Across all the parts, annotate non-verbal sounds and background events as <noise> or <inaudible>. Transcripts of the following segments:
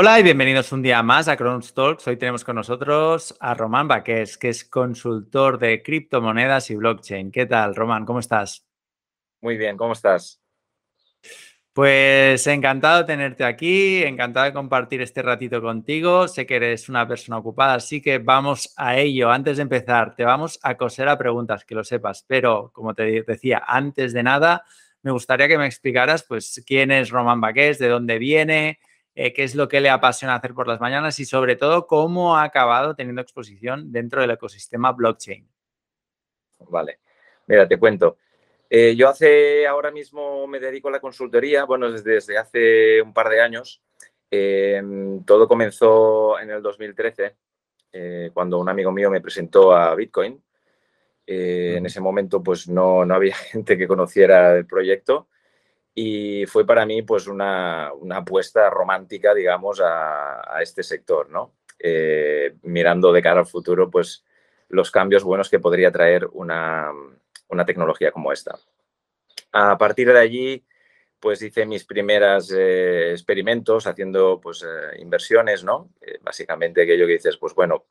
Hola y bienvenidos un día más a Cronos Talks. Hoy tenemos con nosotros a Román Baqués, que es consultor de criptomonedas y blockchain. ¿Qué tal, Román? ¿Cómo estás? Muy bien, ¿cómo estás? Pues encantado de tenerte aquí, encantado de compartir este ratito contigo. Sé que eres una persona ocupada, así que vamos a ello. Antes de empezar, te vamos a coser a preguntas, que lo sepas, pero como te decía, antes de nada, me gustaría que me explicaras pues quién es Román Baqués, de dónde viene, eh, qué es lo que le apasiona hacer por las mañanas y sobre todo cómo ha acabado teniendo exposición dentro del ecosistema blockchain. Vale, mira, te cuento. Eh, yo hace, ahora mismo me dedico a la consultoría, bueno, desde, hace un par de años. Em, todo comenzó en el 2013, eh, cuando un amigo mío me presentó a Bitcoin. En ese momento, pues no, no había <laughs> gente que conociera el proyecto y fue para mí pues una, apuesta romántica, digamos, a, este sector, ¿no? Eh, mirando de cara al futuro, pues los cambios buenos que podría traer una, tecnología como esta. A partir de allí, pues hice mis primeros eh, experimentos haciendo pues eh, inversiones, ¿no? básicamente aquello que dices, pues bueno,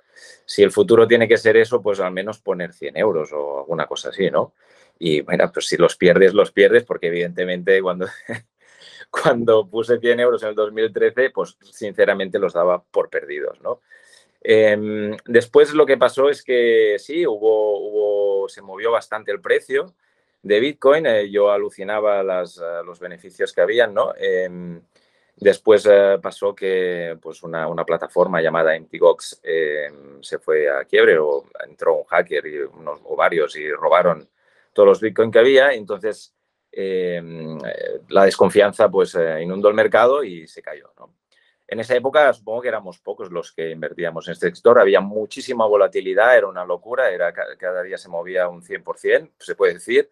si el futuro tiene que ser eso, pues al menos poner 100 euros o alguna cosa así, ¿no? Y bueno, pues si los pierdes, los pierdes, porque evidentemente cuando, <laughs> cuando puse 100 euros en el 2013, pues sinceramente los daba por perdidos, ¿no? Em, después lo que pasó es que sí, hubo, hubo, se movió bastante el precio de Bitcoin. Eh, yo alucinaba las, eh, los beneficios que habían, ¿no? Em, después eh, pasó que pues una, una, plataforma llamada MTGOX em, se fue a quiebre o entró un hacker y unos, o varios y robaron todos los Bitcoin que había, entonces eh, la desconfianza pues eh, inundó el mercado y se cayó. En esa época supongo que éramos pocos los que invertíamos en este sector, había muchísima volatilidad, era una locura, era, cada día se movía un 100%, se puede decir,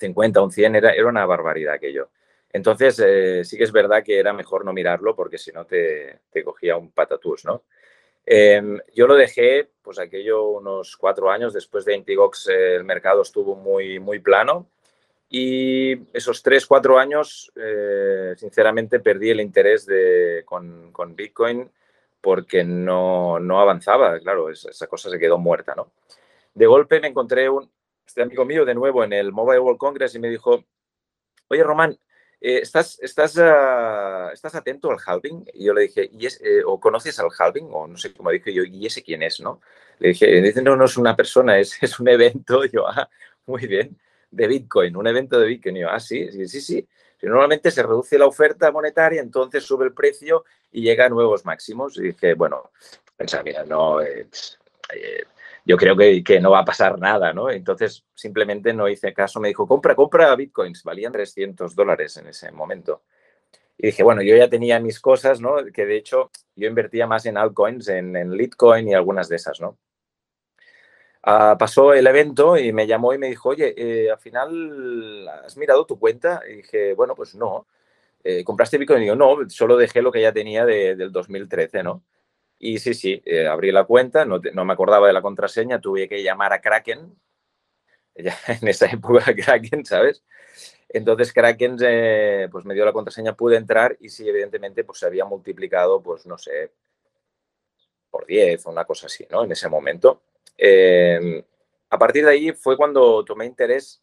50, un 100, era, era una barbaridad aquello. Entonces, eh, sí que es verdad que era mejor no mirarlo porque si no te, te cogía un patatús, ¿no? Em, yo lo dejé, pues aquello unos cuatro años. Después de Intigox, el mercado estuvo muy, muy plano. Y esos tres, cuatro años, eh, sinceramente, perdí el interés de, con, Bitcoin porque no, no avanzaba, claro, esa, cosa se quedó muerta, ¿no? De golpe me encontré un, este amigo mío de nuevo en el Mobile World Congress y me dijo, oye, Román, eh, ¿estás, estás, ah, ¿estás atento al halving? Y yo le dije, ¿y eh, ¿o conoces al halving? O no sé cómo dije yo, ¿y ese quién es? ¿no? Le dije, dice, no, no es una persona, es, <laughs> es un evento. yo, ah, muy bien, de Bitcoin, un evento de Bitcoin. Yo, ah, sí, sí, sí, sí. Normalmente se reduce la oferta monetaria, entonces sube el precio y llega a nuevos máximos. Y dije, bueno, pensaba, mira, no, eh, yo creo que, que, no va a pasar nada, ¿no? Entonces simplemente no hice caso, me dijo, compra, compra bitcoins, valían 300 dólares en ese momento. Y dije, bueno, yo ya tenía mis cosas, ¿no? Que de hecho yo invertía más en altcoins, en, en Litecoin y algunas de esas, ¿no? Ah, pasó el evento y me llamó y me dijo, oye, eh, al final, ¿has mirado tu cuenta? Y dije, bueno, pues no. Eh, ¿Compraste Bitcoin? Y digo, no, solo dejé lo que ya tenía de, del 2013, ¿no? Y sí, sí, eh, abrí la cuenta, no, me acordaba de la contraseña, tuve que llamar a Kraken, <laughs> ya en esa época <laughs> Kraken, ¿sabes? Entonces Kraken eh, pues me dio la contraseña, pude entrar y sí, evidentemente, pues se había multiplicado, pues no sé, por 10 o una cosa así, ¿no? En ese momento. Em, a partir de ahí fue cuando tomé interés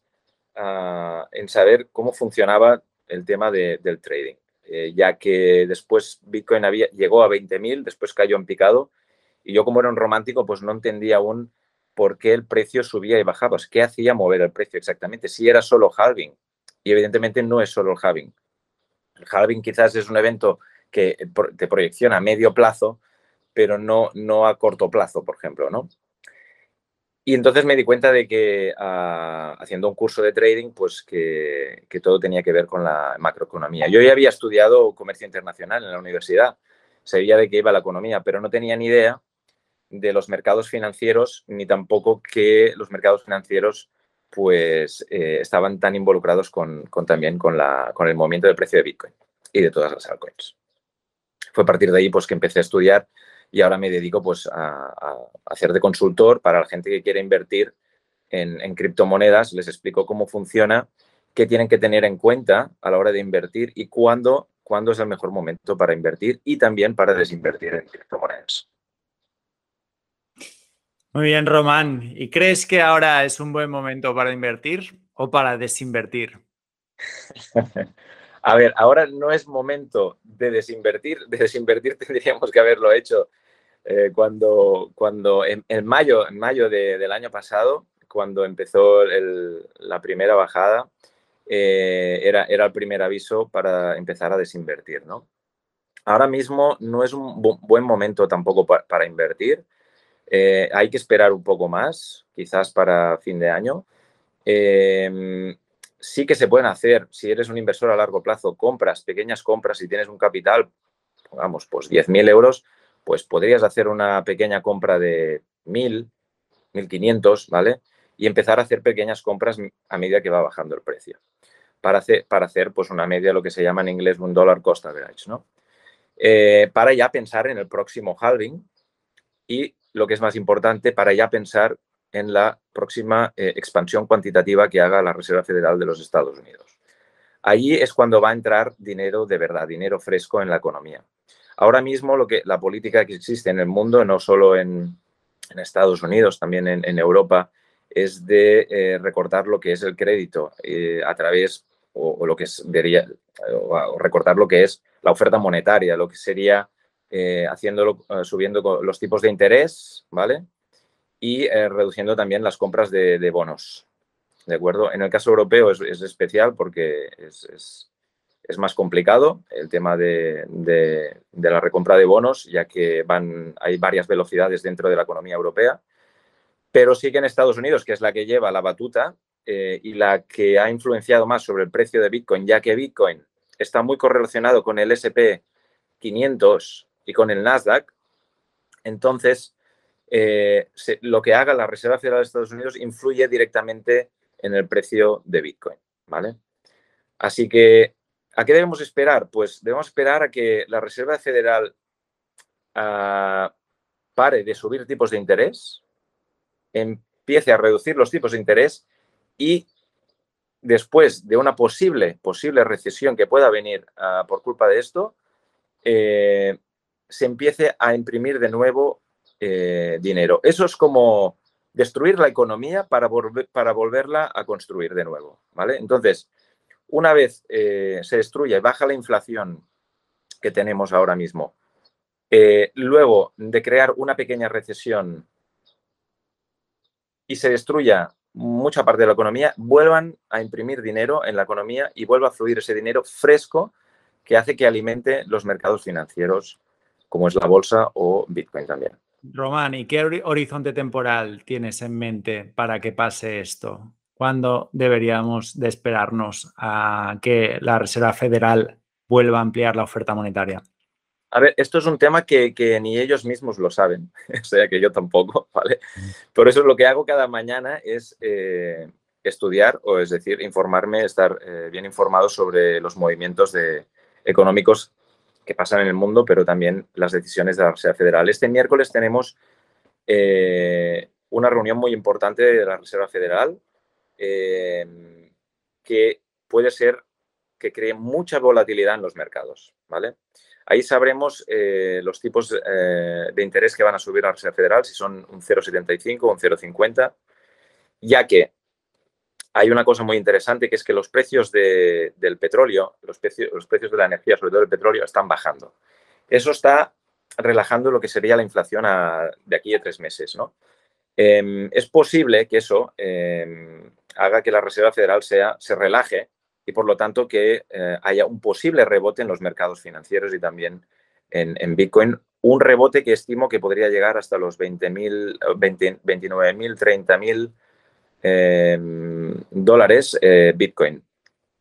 ah, en saber cómo funcionaba el tema del trading. Eh, ya que después Bitcoin había, llegó a 20.000, después cayó en picado, y yo como era un romántico, pues no entendía aún por qué el precio subía y bajaba, qué hacía mover el precio exactamente, si era solo halving, y evidentemente no es solo el halving. El halving quizás es un evento que te proyecciona a medio plazo, pero no, no a corto plazo, por ejemplo, ¿no? Y entonces me di cuenta de que ah, haciendo un curso de trading, pues que, todo tenía que ver con la macroeconomía. Yo ya había estudiado comercio internacional en la universidad, sabía de qué iba la economía, pero no tenía ni idea de los mercados financieros, ni tampoco que los mercados financieros pues eh, estaban tan involucrados con, también con, la, con el movimiento del precio de Bitcoin y de todas las altcoins. Fue a partir de ahí pues que empecé a estudiar y ahora me dedico pues a, hacer de consultor para la gente que quiere invertir en, criptomonedas. Les explico cómo funciona, qué tienen que tener en cuenta a la hora de invertir y cuándo cuándo es el mejor momento para invertir y también para desinvertir en criptomonedas. Muy bien, Román. ¿Y crees que ahora es un buen momento para invertir o para desinvertir? <laughs> A ver, ahora no es momento de desinvertir. De desinvertir <laughs> tendríamos que haberlo hecho eh, cuando, cuando en, mayo, en mayo del año pasado, cuando empezó la primera bajada, eh, era, era el primer aviso para empezar a desinvertir, ¿no? Ahora mismo no es un buen momento tampoco para, invertir. Eh, hay que esperar un poco más, quizás para fin de año. Em, sí que se pueden hacer, si eres un inversor a largo plazo, compras, pequeñas compras, si tienes un capital, pongamos, pues 10.000 euros, pues podrías hacer una pequeña compra de 1.000, 1.500, ¿vale? Y empezar a hacer pequeñas compras a medida que va bajando el precio. Para hacer, para hacer pues una media, lo que se llama en inglés un dólar cost average, ¿no? Eh, para ya pensar en el próximo halving y, lo que es más importante, para ya pensar en la próxima eh, expansión cuantitativa que haga la Reserva Federal de los Estados Unidos. Allí es cuando va a entrar dinero de verdad, dinero fresco en la economía. Ahora mismo lo que, la política que existe en el mundo, no solo en, Estados Unidos, también en, Europa, es de eh, recortar lo que es el crédito eh, a través, o, lo que es, vería, o, recortar lo que es la oferta monetaria, lo que sería haciéndolo, subiendo los tipos de interés, ¿vale? y eh, reduciendo también las compras de, bonos. ¿De acuerdo? En el caso europeo es, especial porque es, más complicado el tema de, la recompra de bonos, ya que van, hay varias velocidades dentro de la economía europea. Pero sí que en Estados Unidos, que es la que lleva la batuta eh, y la que ha influenciado más sobre el precio de Bitcoin, ya que Bitcoin está muy correlacionado con el SP 500 y con el Nasdaq, entonces eh, lo que haga la Reserva Federal de Estados Unidos influye directamente en el precio de Bitcoin, ¿vale? Así que, ¿a qué debemos esperar? Pues debemos esperar a que la Reserva Federal ah, pare de subir tipos de interés, empiece a reducir los tipos de interés y después de una posible, posible recesión que pueda venir ah, por culpa de esto, eh, se empiece a imprimir de nuevo eh, dinero. Eso es como destruir la economía para, para volverla a construir de nuevo, ¿vale? Entonces, una vez eh, se destruya y baja la inflación que tenemos ahora mismo, eh, luego de crear una pequeña recesión y se destruya mucha parte de la economía, vuelvan a imprimir dinero en la economía y vuelva a fluir ese dinero fresco que hace que alimente los mercados financieros, como es la bolsa o Bitcoin también. Román, ¿y qué horizonte temporal tienes en mente para que pase esto? ¿Cuándo deberíamos de esperarnos a que la Reserva Federal vuelva a ampliar la oferta monetaria? A ver, esto es un tema que, ni ellos mismos lo saben, <laughs> o sea que yo tampoco, <laughs> ¿vale? Por eso lo que hago cada mañana es eh, estudiar, o es decir, informarme, estar eh, bien informado sobre los movimientos de, económicos que pasan en el mundo, pero también las decisiones de la Reserva Federal. Este miércoles tenemos eh, una reunión muy importante de la Reserva Federal eh, que puede ser que cree mucha volatilidad en los mercados. ¿vale? Ahí sabremos eh, los tipos de interés que van a subir la Reserva Federal, si son un 0,75 o un 0,50, ya que hay una cosa muy interesante que es que los precios del petróleo, los precios, los precios de la energía, sobre todo el petróleo, están bajando. Eso está relajando lo que sería la inflación de aquí a tres meses. ¿no? Em, es posible que eso em, haga que la Reserva Federal sea, se relaje y por lo tanto que eh, haya un posible rebote en los mercados financieros y también en, Bitcoin. Un rebote que estimo que podría llegar hasta los 20.000, 20, 29.000, 30.000 Em, dólares eh, Bitcoin.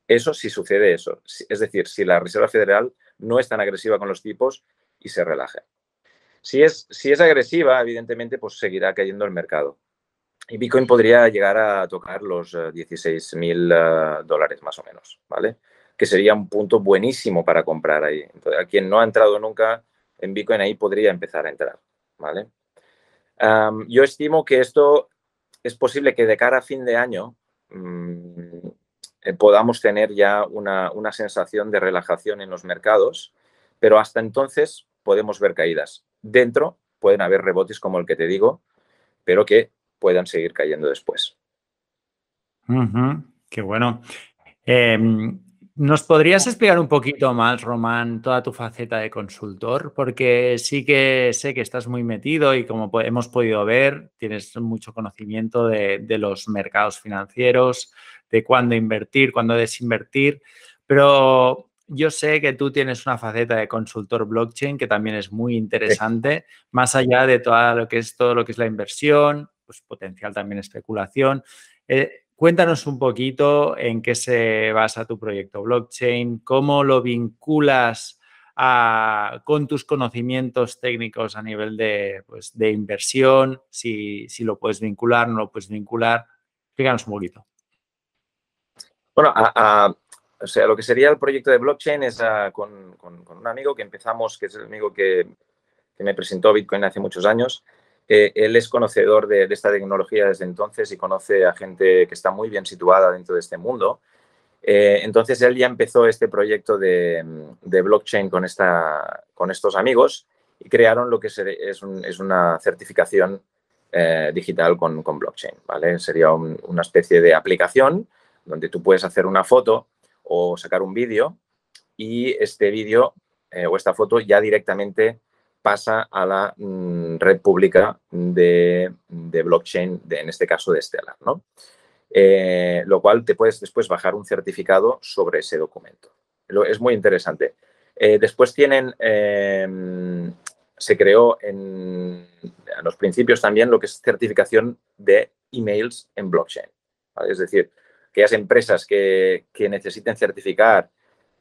Eso si sucede eso. Es decir, si la Reserva Federal no es tan agresiva con los tipos y se relaja. Si es, si es agresiva, evidentemente, pues seguirá cayendo el mercado. Y Bitcoin podría llegar a tocar los 16 eh, mil eh, dólares más o menos, ¿vale? Que sería un punto buenísimo para comprar ahí. a quien no ha entrado nunca en Bitcoin ahí podría empezar a entrar, ¿vale? yo estimo que esto es posible que de cara a fin de año mm, podamos tener ya una, una sensación de relajación en los mercados, pero hasta entonces podemos ver caídas. Dentro pueden haber rebotes como el que te digo, pero que puedan seguir cayendo después. qué bueno. Em, ¿Nos podrías explicar un poquito más, Román, toda tu faceta de consultor? Porque sí que sé que estás muy metido y como hemos podido ver, tienes mucho conocimiento de, de los mercados financieros, de cuándo invertir, cuándo desinvertir, pero yo sé que tú tienes una faceta de consultor blockchain que también es muy interesante, más allá de todo lo que es todo lo que es la inversión, pues potencial también especulación. Eh, cuéntanos un poquito en qué se basa tu proyecto blockchain, cómo lo vinculas con tus conocimientos técnicos a nivel de, pues, de inversión, si, lo puedes vincular, no lo puedes vincular. Explícanos un poquito. Bueno, o sea, lo que sería el proyecto de blockchain es ah, con, un amigo que empezamos, que es el amigo que, me presentó Bitcoin hace muchos años. Él es conocedor de, esta tecnología desde entonces y conoce a gente que está muy bien situada dentro de este mundo. Eh, entonces él ya empezó este proyecto de, blockchain con estos amigos y crearon lo que es, una certificación eh, digital con, blockchain. ¿vale? Sería una especie de aplicación donde tú puedes hacer una foto o sacar un vídeo y este vídeo eh, o esta foto ya directamente pasa a la mm, red pública de, blockchain, de, en este caso de Stellar, ¿no? Eh, lo cual te puedes después bajar un certificado sobre ese documento. Es muy interesante. Eh, después tienen, em, se creó en, los principios también lo que es certificación de emails en blockchain. Es decir, aquellas empresas que, necesiten certificar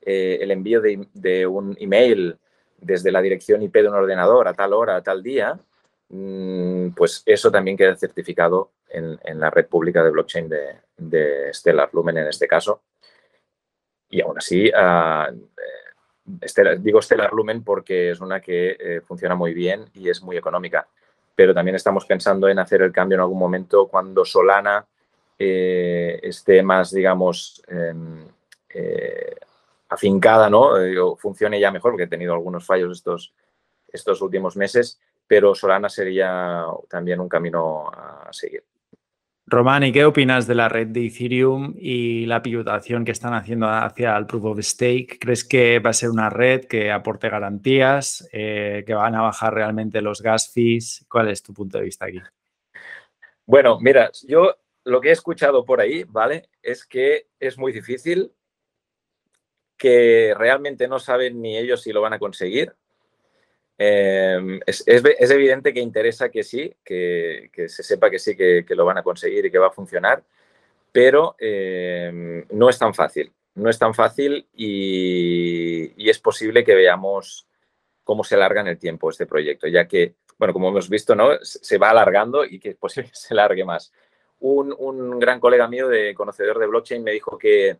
eh, el envío de, un email desde la dirección IP de un ordenador a tal hora, a tal día, mm, pues eso también queda certificado en, la red pública de blockchain de, Stellar Lumen en este caso. Y aún así, ah, eh, digo Stellar Lumen porque es una que eh, funciona muy bien y es muy económica. Pero también estamos pensando en hacer el cambio en algún momento cuando Solana eh, esté más, digamos, em, afincada, ¿no? Eh, funcione ya mejor, porque he tenido algunos fallos estos, estos últimos meses, pero Solana sería también un camino a seguir. Román, ¿y qué opinas de la red de Ethereum y la pivotación que están haciendo hacia el Proof of Stake? ¿Crees que va a ser una red que aporte garantías, que van a bajar realmente los gas fees? ¿Cuál es tu punto de vista aquí? Bueno, mira, yo lo que he escuchado por ahí, ¿vale? Es que es muy difícil, que realmente no saben ni ellos si lo van a conseguir. Em, es, evidente que interesa que sí, que, se sepa que sí, que, lo van a conseguir y que va a funcionar, pero em, no es tan fácil. No es tan fácil y, y, es posible que veamos cómo se alarga en el tiempo este proyecto, ya que, bueno, como hemos visto, ¿no? Se va alargando y que es posible que se alargue más un, gran colega mío de conocedor de blockchain me dijo que,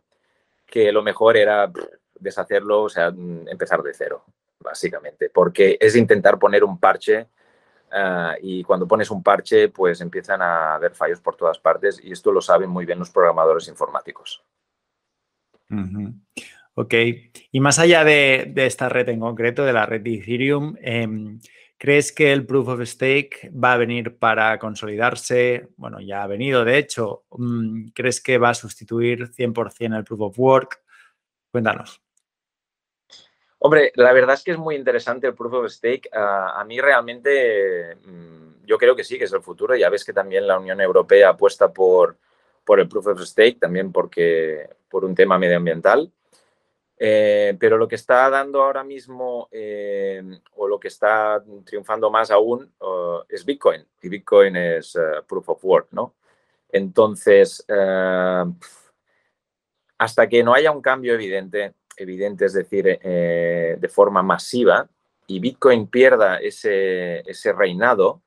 lo mejor era deshacerlo, o sea, empezar de cero, básicamente, porque es intentar poner un parche ah, y cuando pones un parche, pues empiezan a haber fallos por todas partes y esto lo saben muy bien los programadores informáticos. Ok, y más allá de, esta red en concreto, de la red de Ethereum, em, ¿Crees que el proof of stake va a venir para consolidarse? Bueno, ya ha venido, de hecho. Mm, ¿Crees que va a sustituir 100% el proof of work? Cuéntanos. Hombre, la verdad es que es muy interesante el proof of stake. a mí realmente mm, yo creo que sí, que es el futuro. Ya ves que también la Unión Europea apuesta por, por el proof of stake, también porque, por un tema medioambiental. Eh, pero lo que está dando ahora mismo eh, o lo que está triunfando más aún es Bitcoin y Bitcoin es uh, proof of work, ¿no? Entonces, hasta que no haya un cambio evidente, evidente es decir, eh, de forma masiva y Bitcoin pierda ese, ese reinado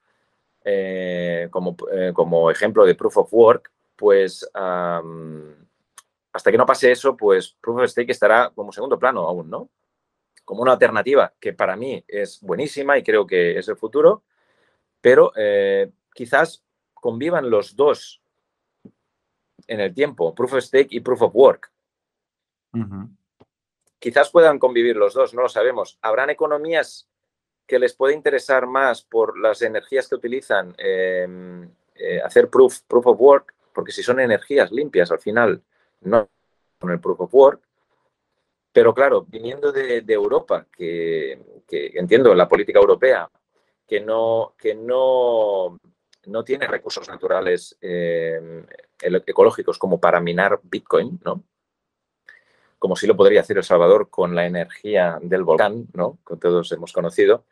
como, como, ejemplo de proof of work, pues hasta que no pase eso, pues Proof of Stake estará como segundo plano aún, ¿no? Como una alternativa que para mí es buenísima y creo que es el futuro, pero eh, quizás convivan los dos en el tiempo, Proof of Stake y Proof of Work. Quizás puedan convivir los dos, no lo sabemos. Habrán economías que les puede interesar más por las energías que utilizan em, eh, hacer proof, proof of work, porque si son energías limpias al final, no con el proof of work. Pero claro, viniendo de, Europa, que, entiendo la política europea, que no, que no, no tiene recursos naturales em, ecológicos como para minar Bitcoin, ¿no? como sí lo podría hacer El Salvador con la energía del volcán, ¿no? que todos hemos conocido,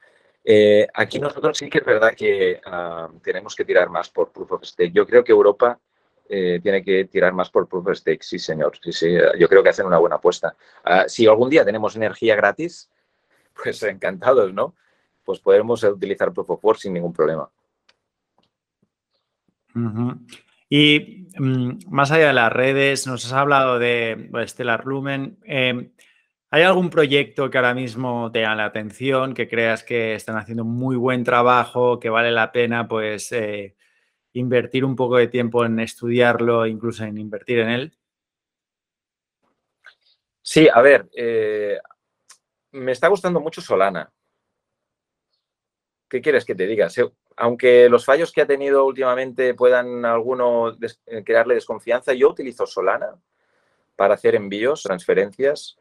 eh, aquí nosotros sí que es verdad que ah, tenemos que tirar más por Proof of Stake. Yo creo que Europa eh, tiene que tirar más por Proof of Stake, sí señor, sí, sí, yo creo que hacen una buena apuesta. Ah, si algún día tenemos energía gratis, <laughs> pues encantados, ¿no? Pues podemos utilizar Proof of Work sin ningún problema. Y mm, más allá de las redes, nos has hablado de Stellar Lumen. Eh, ¿Hay algún proyecto que ahora mismo te llame la atención, que creas que están haciendo muy buen trabajo, que vale la pena pues eh, invertir un poco de tiempo en estudiarlo, incluso en invertir en él? Sí, a ver, eh, me está gustando mucho Solana. ¿Qué quieres que te diga? Aunque los fallos que ha tenido últimamente puedan alguno eh, crearle desconfianza, yo utilizo Solana para hacer envíos, transferencias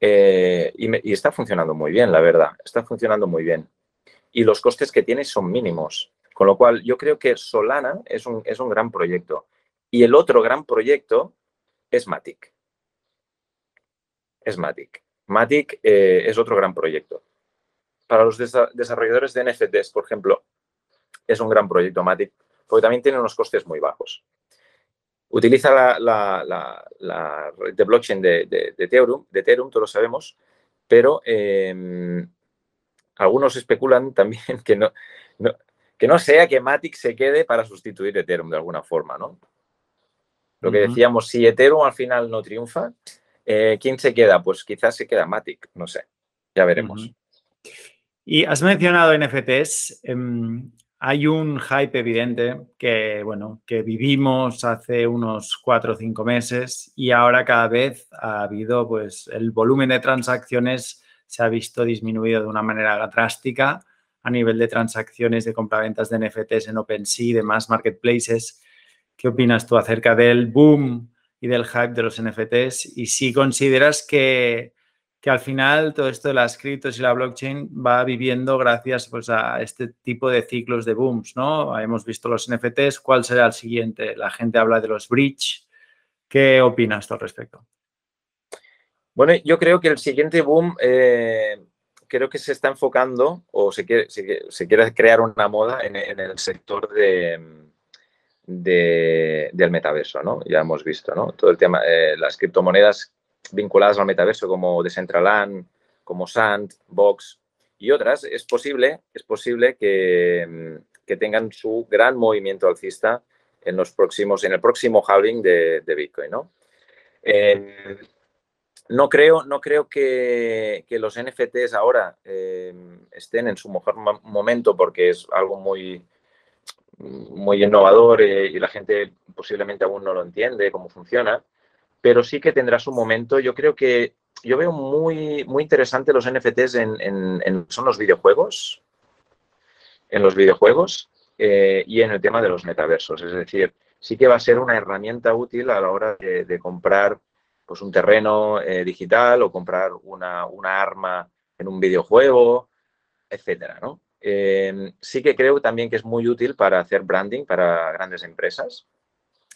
eh, y, está funcionando muy bien, la verdad. Está funcionando muy bien. Y los costes que tiene son mínimos. Con lo cual, yo creo que Solana es un, es un gran proyecto. Y el otro gran proyecto es Matic. Es Matic. Matic eh, es otro gran proyecto. Para los desarrolladores de NFTs, por ejemplo, es un gran proyecto Matic, porque también tiene unos costes muy bajos. Utiliza la, red de blockchain de, de, de Ethereum, todos lo sabemos, pero em, algunos especulan también <laughs> que no, que no sea que Matic se quede para sustituir Ethereum de alguna forma, ¿no? Lo que decíamos, si Ethereum al final no triunfa, eh, ¿quién se queda? Pues quizás se queda Matic, no sé, ya veremos. Y has mencionado NFTs. Em, hay un hype evidente que, bueno, que vivimos hace unos cuatro o cinco meses y ahora cada vez ha habido, pues, el volumen de transacciones se ha visto disminuido de una manera drástica a nivel de transacciones de compraventas de NFTs en OpenSea y demás marketplaces. ¿Qué opinas tú acerca del boom y del hype de los NFTs? Y si consideras que que al final todo esto de las criptos y la blockchain va viviendo gracias pues, a este tipo de ciclos de booms, ¿no? Hemos visto los NFTs, ¿cuál será el siguiente? La gente habla de los bridge. ¿Qué opinas tú al respecto? Bueno, yo creo que el siguiente boom eh, creo que se está enfocando o se quiere, crear una moda en, el sector de, del metaverso, ¿no? Ya hemos visto, ¿no? Todo el tema, eh, las criptomonedas vinculadas al metaverso como Decentraland, como Sand, Box y otras, es posible, es posible que, tengan su gran movimiento alcista en los próximos, en el próximo halving de, Bitcoin, ¿no? No creo, no creo que, los NFTs ahora eh, estén en su mejor momento porque es algo muy, muy innovador eh, y la gente posiblemente aún no lo entiende cómo funciona pero sí que tendrá su momento. Yo creo que yo veo muy, muy interesante los NFTs en, son los videojuegos, en los videojuegos eh, y en el tema de los metaversos. Es decir, sí que va a ser una herramienta útil a la hora de, comprar pues, un terreno eh, digital o comprar una, arma en un videojuego, etcétera, eh, sí que creo también que es muy útil para hacer branding para grandes empresas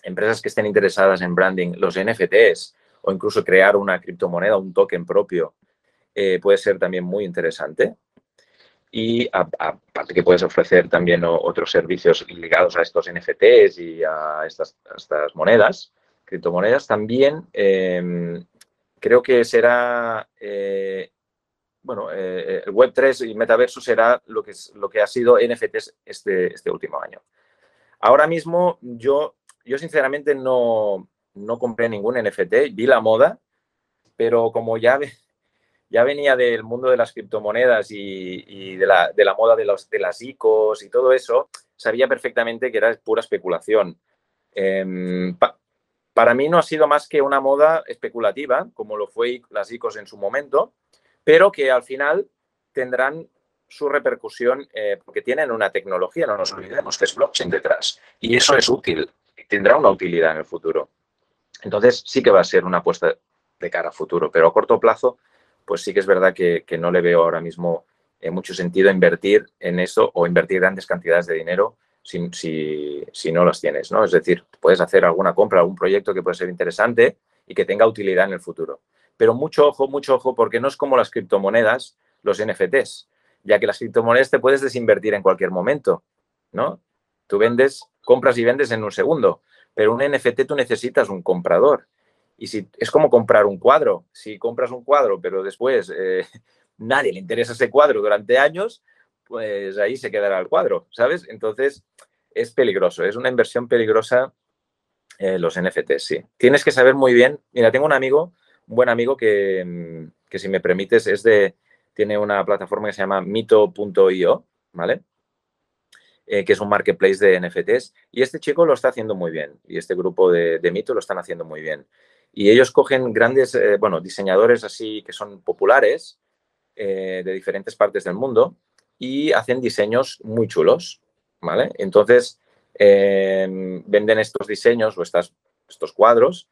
empresas que estén interesadas en branding, los NFTs o incluso crear una criptomoneda, un token propio, eh, puede ser también muy interesante. Y aparte que puedes ofrecer también otros servicios ligados a estos NFTs y a estas, monedas, criptomonedas, también em, creo que será, eh, bueno, eh, el Web3 y Metaverso será lo que, es, lo que ha sido NFTs este, este último año. Ahora mismo yo yo sinceramente no, compré ningún NFT, vi la moda, pero como ya, ya venía del mundo de las criptomonedas y, de, la, moda de, los, de las ICOs y todo eso, sabía perfectamente que era pura especulación. Em, para mí no ha sido más que una moda especulativa, como lo fue las ICOs en su momento, pero que al final tendrán su repercusión eh, porque tienen una tecnología, no nos olvidemos, que es blockchain detrás. Y eso es útil, tendrá una utilidad en el futuro. Entonces sí que va a ser una apuesta de cara a futuro, pero a corto plazo, pues sí que es verdad que, no le veo ahora mismo eh, mucho sentido invertir en eso o invertir grandes cantidades de dinero si, si, no las tienes, ¿no? Es decir, puedes hacer alguna compra, algún proyecto que puede ser interesante y que tenga utilidad en el futuro. Pero mucho ojo, mucho ojo, porque no es como las criptomonedas, los NFTs, ya que las criptomonedas te puedes desinvertir en cualquier momento, ¿no? Tú vendes, compras y vendes en un segundo, pero un NFT tú necesitas un comprador. Y si es como comprar un cuadro, si compras un cuadro, pero después eh, <laughs> nadie le interesa ese cuadro durante años, pues ahí se quedará el cuadro, ¿sabes? Entonces es peligroso, es una inversión peligrosa eh, los NFTs, sí. Tienes que saber muy bien, mira, tengo un amigo, un buen amigo que, mm, que si me permites es de, tiene una plataforma que se llama mito.io, ¿vale? Eh, que es un marketplace de NFTs. Y este chico lo está haciendo muy bien. Y este grupo de, Mito lo están haciendo muy bien. Y ellos cogen grandes, eh, bueno, diseñadores así que son populares de diferentes partes del mundo y hacen diseños muy chulos, ¿vale? Entonces, em, venden estos diseños o estas, estos cuadros,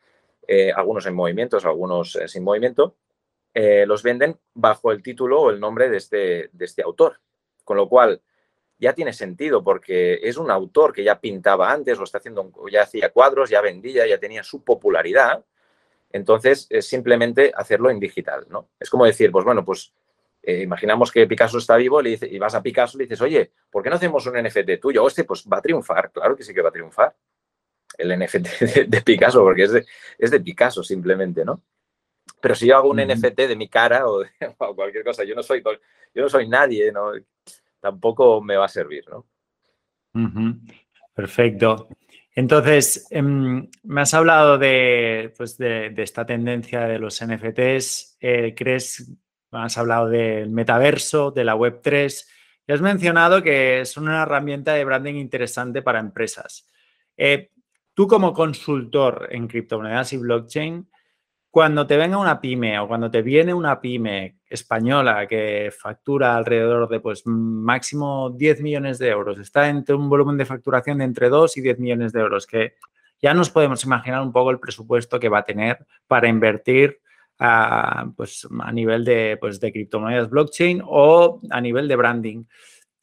eh, algunos en movimientos, algunos eh, sin movimiento, eh, los venden bajo el título o el nombre de este, de este autor. Con lo cual, ya tiene sentido porque es un autor que ya pintaba antes, o está haciendo, ya hacía cuadros, ya vendía, ya tenía su popularidad. Entonces, es simplemente hacerlo en digital, ¿no? Es como decir, pues bueno, pues eh, imaginamos que Picasso está vivo y, vas a Picasso y le dices, oye, ¿por qué no hacemos un NFT tuyo? O este, pues va a triunfar, claro que sí que va a triunfar el NFT <laughs> de, Picasso, porque es de, es de, Picasso simplemente, ¿no? Pero si yo hago un NFT de mi cara <laughs> o, cualquier cosa, yo no soy, yo no soy nadie, ¿no? Tampoco me va a servir, ¿no? Perfecto. Entonces, em, me has hablado de, pues de, esta tendencia de los NFTs. Eh, ¿Crees Has hablado del metaverso, de la Web3 y has mencionado que es una herramienta de branding interesante para empresas. Eh, tú como consultor en criptomonedas y blockchain, cuando te venga una pyme o cuando te viene una pyme española que factura alrededor de pues máximo 10 millones de euros, está entre un volumen de facturación de entre 2 y 10 millones de euros, que ya nos podemos imaginar un poco el presupuesto que va a tener para invertir a, pues, a nivel de, pues, de criptomonedas blockchain o a nivel de branding.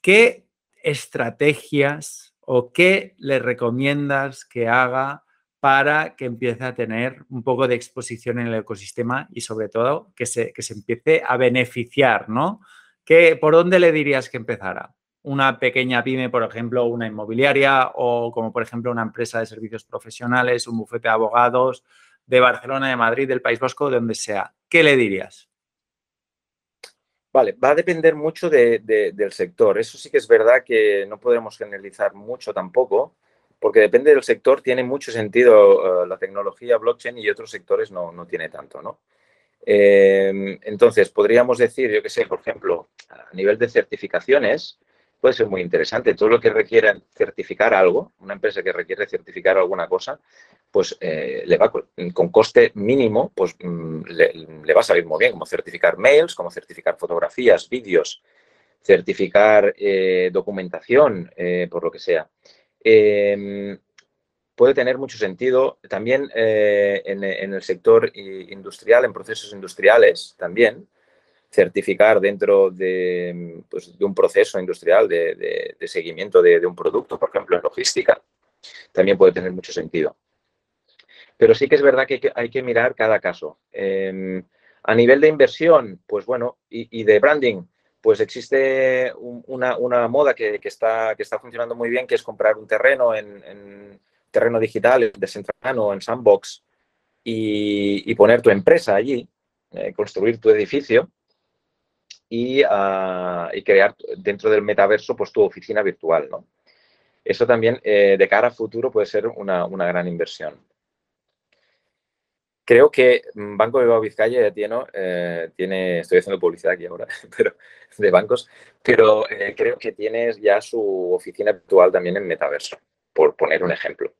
¿Qué estrategias o qué le recomiendas que haga para que empiece a tener un poco de exposición en el ecosistema y sobre todo que se, que se empiece a beneficiar, ¿no? ¿Qué, ¿Por dónde le dirías que empezara? Una pequeña pyme, por ejemplo, una inmobiliaria o como por ejemplo una empresa de servicios profesionales, un bufete de abogados, de Barcelona, de Madrid, del País Vasco, de donde sea. ¿Qué le dirías? Vale, va a depender mucho del sector. Eso sí que es verdad que no podemos generalizar mucho tampoco, porque depende del sector, tiene mucho sentido eh, la tecnología blockchain y otros sectores no, no tiene tanto, ¿no? Eh, entonces, podríamos decir, yo que sé, por ejemplo, a nivel de certificaciones, puede ser muy interesante. Todo lo que requiera certificar algo, una empresa que requiere certificar alguna cosa, pues eh, le va con, coste mínimo, pues mm, le, va a salir muy bien, como certificar mails, como certificar fotografías, vídeos, certificar eh, documentación, eh, por lo que sea. Em, puede tener mucho sentido también en, en, el sector industrial, en procesos industriales también, certificar dentro de, pues, un proceso industrial de, seguimiento de, un producto, por ejemplo, en logística, también puede tener mucho sentido. Pero sí que es verdad que hay que, mirar cada caso. Em, a nivel de inversión, pues bueno, y, de branding, pues existe una, moda que, está, que está funcionando muy bien, que es comprar un terreno en, terreno digital, descentrado, en Sandbox, y, poner tu empresa allí, eh, construir tu edificio Ah, y, crear dentro del metaverso pues tu oficina virtual, ¿no? Eso también eh, de cara a futuro puede ser una, gran inversión. Creo que Banco de Vizcaya ya tiene, eh, tiene, estoy haciendo publicidad aquí ahora, <laughs> pero de bancos, pero eh, creo que tienes ya su oficina virtual también en metaverso, por poner un ejemplo.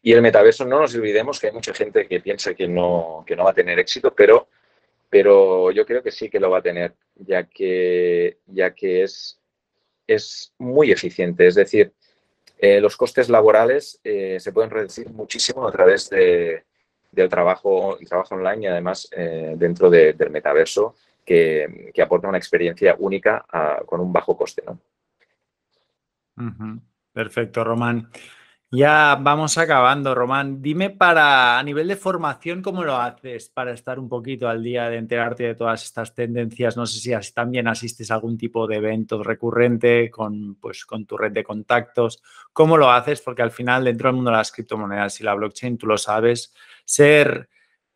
Y el metaverso, no nos olvidemos que hay mucha gente que piensa que no, que no va a tener éxito, pero, pero yo creo que sí que lo va a tener, ya que, ya que es, es muy eficiente. Es decir, eh, los costes laborales eh, se pueden reducir muchísimo a través de, del trabajo, el trabajo online y además eh, dentro del metaverso que, aporta una experiencia única con un bajo coste. ¿no? Perfecto, Román. Ya vamos acabando, Román. Dime para a nivel de formación, ¿cómo lo haces para estar un poquito al día de enterarte de todas estas tendencias? No sé si también asistes a algún tipo de evento recurrente con, pues, con tu red de contactos. ¿Cómo lo haces? Porque al final, dentro del mundo de las criptomonedas y la blockchain, tú lo sabes, ser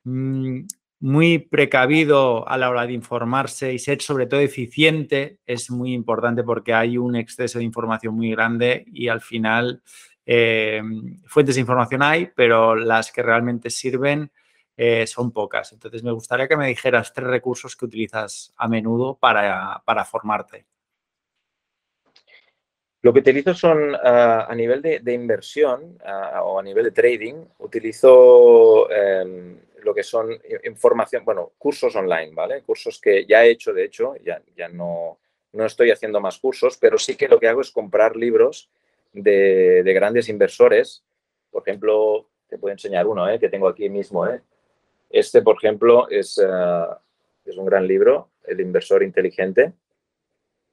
mm, muy precavido a la hora de informarse y ser sobre todo eficiente es muy importante porque hay un exceso de información muy grande y al final eh, fuentes de información hay, pero las que realmente sirven eh, son pocas. Entonces, me gustaría que me dijeras tres recursos que utilizas a menudo para, formarte. Lo que utilizo son ah, a nivel de, inversión ah, o a nivel de trading, utilizo em, lo que son información, bueno, cursos online, ¿vale? Cursos que ya he hecho, de hecho, ya, ya no, no estoy haciendo más cursos, pero sí que lo que hago es comprar libros de, grandes inversores. Por ejemplo, te puedo enseñar uno ¿eh? que tengo aquí mismo. ¿eh? Este, por ejemplo, es, eh, es un gran libro, El inversor inteligente,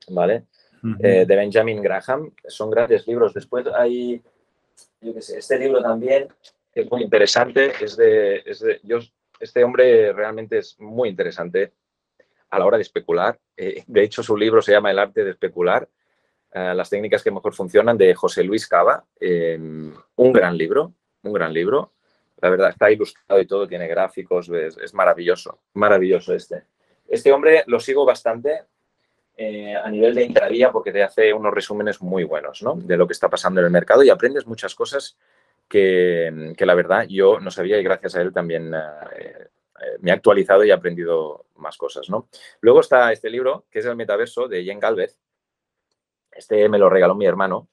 ¿vale? de Benjamin Graham. Son grandes libros. Después hay, yo qué sé, este libro también, que es muy interesante. Es de, es de yo, este hombre realmente es muy interesante a la hora de especular. de hecho, su libro se llama El arte de especular eh, las técnicas que mejor funcionan de José Luis Cava. Em, un gran libro, un gran libro. La verdad, está ilustrado y todo, tiene gráficos, es, maravilloso, maravilloso este. Este hombre lo sigo bastante eh, a nivel de intradía porque te hace unos resúmenes muy buenos ¿no? de lo que está pasando en el mercado y aprendes muchas cosas que, que la verdad yo no sabía y gracias a él también eh, me he actualizado y he aprendido más cosas. ¿no? Luego está este libro, que es El Metaverso, de Jen Galvez, este me lo regaló mi hermano,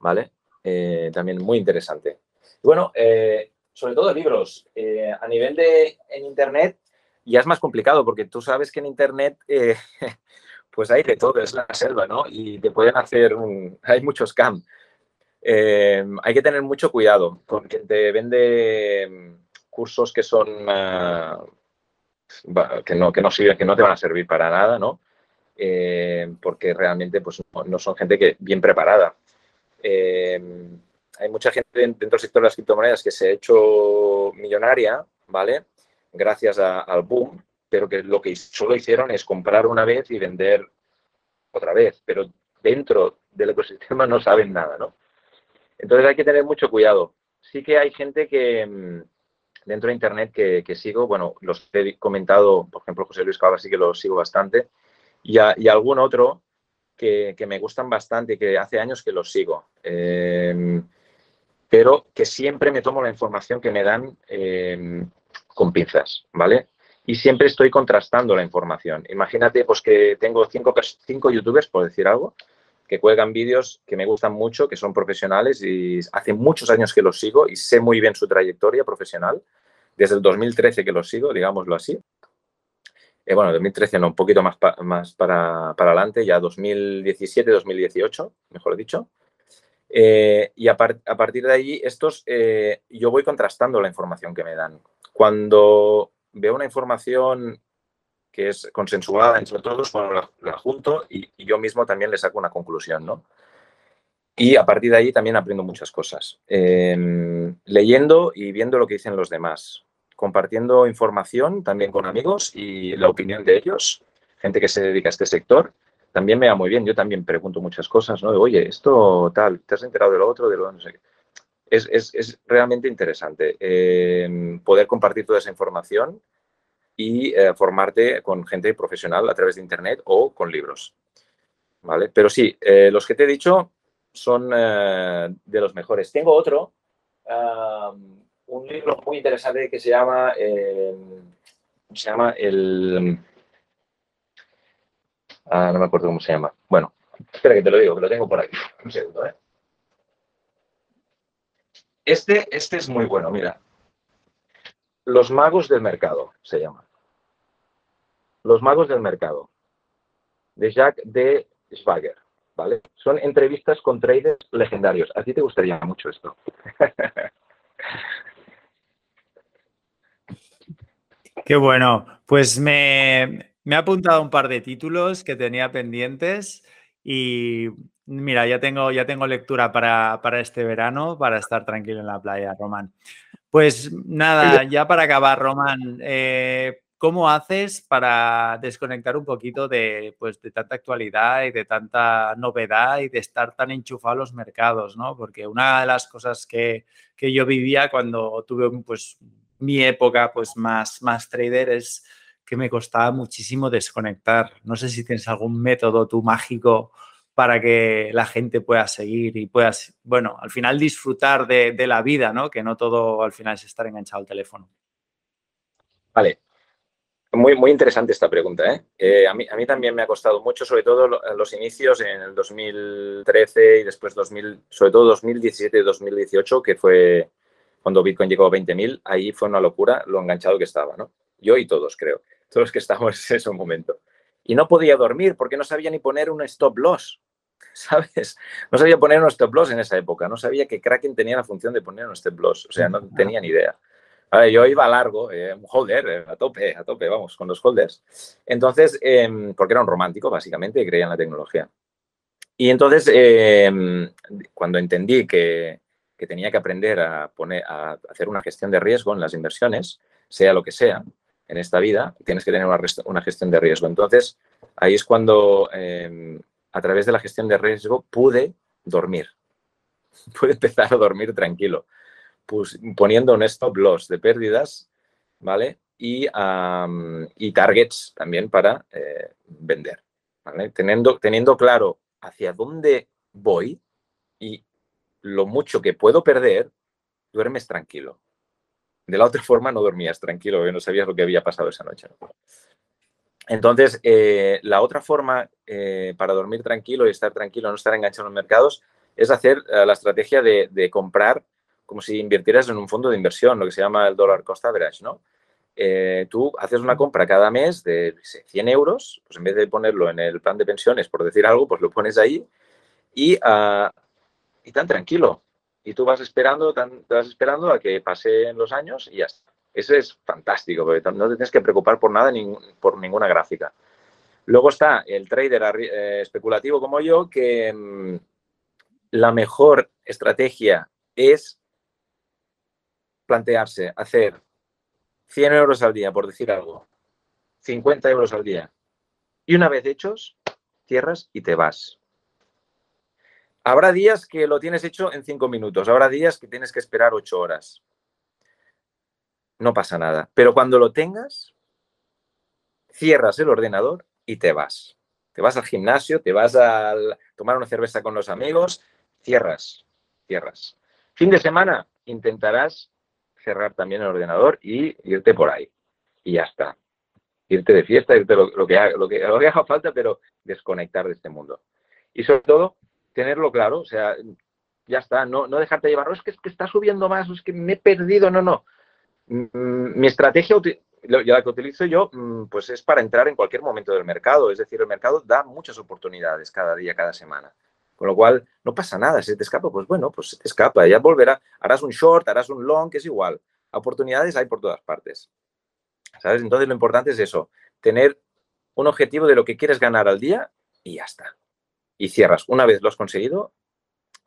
¿vale? Eh, también muy interesante. bueno, eh, sobre todo libros. Eh, a nivel de en Internet ya es más complicado porque tú sabes que en Internet <laughs> pues hay de todo, es la selva, ¿no? Y te pueden hacer un... <laughs> Hay muchos scam. hay que tener mucho cuidado porque te vende mm, cursos que son... que, no, que, no sirven, que no te van a servir para nada, ¿no? Eh, porque realmente pues, no, son gente que bien preparada. Eh, hay mucha gente dentro del sector de las criptomonedas que se ha hecho millonaria, ¿vale? Gracias al boom, pero que lo que solo hicieron es comprar una vez y vender otra vez, pero dentro del ecosistema no saben nada, ¿no? Entonces hay que tener mucho cuidado. Sí que hay gente que mm, dentro de Internet que, que sigo, bueno, los he comentado, por ejemplo, José Luis Cava sí que lo sigo bastante, y, algún otro que, me gustan bastante y que hace años que los sigo. Em, pero que siempre me tomo la información que me dan em, con pinzas, ¿vale? Y siempre estoy contrastando la información. Imagínate pues que tengo cinco, cinco youtubers, por decir algo, que cuelgan vídeos que me gustan mucho, que son profesionales y hace muchos años que los sigo y sé muy bien su trayectoria profesional, desde el 2013 que los sigo, digámoslo así. Eh, bueno, 2013 no, un poquito más, más para, adelante, ya 2017, 2018, mejor dicho. Eh, y a, partir de ahí, estos, eh, yo voy contrastando la información que me dan. Cuando veo una información que es consensuada entre todos, bueno, la, junto y, yo mismo también le saco una conclusión, ¿no? Y a partir de ahí también aprendo muchas cosas. Em, leyendo y viendo lo que dicen los demás compartiendo información también con amigos y la opinión de ellos, gente que se dedica a este sector, también me va muy bien. Yo también pregunto muchas cosas, ¿no? De, oye, esto tal, ¿te has enterado de lo otro? De lo no sé qué. Es, es, es realmente interesante eh, poder compartir toda esa información y eh, formarte con gente profesional a través de Internet o con libros. ¿Vale? Pero sí, eh, los que te he dicho son de los mejores. Tengo otro un libro muy interesante que se llama, eh, se llama el... Ah, no me acuerdo cómo se llama. Bueno, espera que te lo digo, que lo tengo por aquí. Un segundo, ¿eh? Este, este es muy bueno, mira. Los magos del mercado se llama. Los magos del mercado. De Jacques de Schwager. ¿Vale? Son entrevistas con traders legendarios. A ti te gustaría mucho esto. <laughs> Qué bueno. Pues me, me ha apuntado un par de títulos que tenía pendientes y mira, ya tengo, ya tengo lectura para, este verano para estar tranquilo en la playa, Román. Pues nada, ya para acabar, Román, eh, ¿cómo haces para desconectar un poquito de, pues, de tanta actualidad y de tanta novedad y de estar tan enchufado a los mercados? ¿no? Porque una de las cosas que, que yo vivía cuando tuve pues, mi época pues, más, más trader es que me costaba muchísimo desconectar. No sé si tienes algún método tú mágico para que la gente pueda seguir y pueda, bueno, al final disfrutar de, la vida, ¿no? Que no todo al final es estar enganchado al teléfono. Vale. Muy, muy interesante esta pregunta. ¿eh? eh a, mí, a mí también me ha costado mucho, sobre todo los inicios en el 2013 y después 2000, sobre todo 2017 y 2018, que fue cuando Bitcoin llegó a 20.000. Ahí fue una locura lo enganchado que estaba, ¿no? Yo y todos, creo todos los que estamos en ese momento. Y no podía dormir porque no sabía ni poner un stop loss, <laughs> ¿sabes? No sabía poner un stop loss en esa época, no sabía que Kraken tenía la función de poner un stop loss, o sea, no tenía ni idea. yo iba largo, eh, un holder, eh, a tope, a tope, vamos, con los holders. Entonces, em, porque era un romántico, básicamente, y creía en la tecnología. Y entonces, em, cuando entendí que, que, tenía que aprender a, poner, a hacer una gestión de riesgo en las inversiones, sea lo que sea, en esta vida, tienes que tener una, gestión de riesgo. Entonces, ahí es cuando, em, a través de la gestión de riesgo, pude dormir. <laughs> Pude empezar a dormir tranquilo, pues, poniendo un stop loss de pérdidas, ¿vale? Y, y targets también para eh, vender. Teniendo, teniendo claro hacia dónde voy y lo mucho que puedo perder, duermes tranquilo. De la otra forma no dormías tranquilo, no sabías lo que había pasado esa noche. Entonces, eh, la otra forma eh, para dormir tranquilo y estar tranquilo, no estar enganchado en los mercados, es hacer eh, la estrategia de, comprar como si invirtieras en un fondo de inversión, lo que se llama el dollar cost average, ¿no? tú haces una compra cada mes de 100 euros, pues en vez de ponerlo en el plan de pensiones, por decir algo, pues lo pones ahí y, uh, y tan tranquilo y tú vas esperando, vas esperando a que pasen los años y ya está. Eso es fantástico, porque no te tienes que preocupar por nada, por ninguna gráfica. Luego está el trader eh, especulativo como yo, que mm, la mejor estrategia es plantearse hacer 100 euros al día, por decir algo, 50 euros al día. Y una vez hechos, cierras y te vas. Habrá días que lo tienes hecho en cinco minutos, habrá días que tienes que esperar ocho horas. No pasa nada. Pero cuando lo tengas, cierras el ordenador y te vas. Te vas al gimnasio, te vas a tomar una cerveza con los amigos, cierras, cierras. Fin de semana, intentarás cerrar también el ordenador y irte por ahí. Y ya está. Irte de fiesta, irte lo, que, lo, que, lo que haga falta, pero desconectar de este mundo. Y sobre todo, tenerlo claro, o sea, ya está, no, no dejarte llevar, es que, es que está subiendo más, es que me he perdido, no, no. Mm, mi estrategia, la que utilizo yo, mm, pues es para entrar en cualquier momento del mercado, es decir, el mercado da muchas oportunidades cada día, cada semana. Con lo cual, no pasa nada, si te escapa, pues bueno, pues se te escapa, ya volverá, harás un short, harás un long, que es igual. Oportunidades hay por todas partes. ¿Sabes? Entonces lo importante es eso, tener un objetivo de lo que quieres ganar al día y ya está y cierras. Una vez lo has conseguido,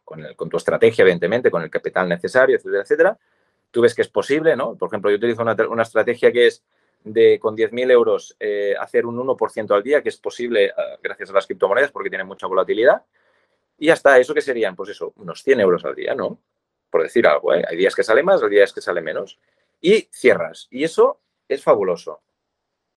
con, con tu estrategia, evidentemente, con el capital necesario, etcétera, etcétera, tú ves que es posible, ¿no? Por ejemplo, yo utilizo una, estrategia que es de con 10.000 euros eh, hacer un 1% al día, que es posible eh, gracias a las criptomonedas porque tienen mucha volatilidad. Y ya está, ¿eso que serían? Pues eso, unos 100 euros al día, ¿no? Por decir algo, ¿eh? Hay días que sale más, hay días que sale menos. Y cierras. Y eso es fabuloso.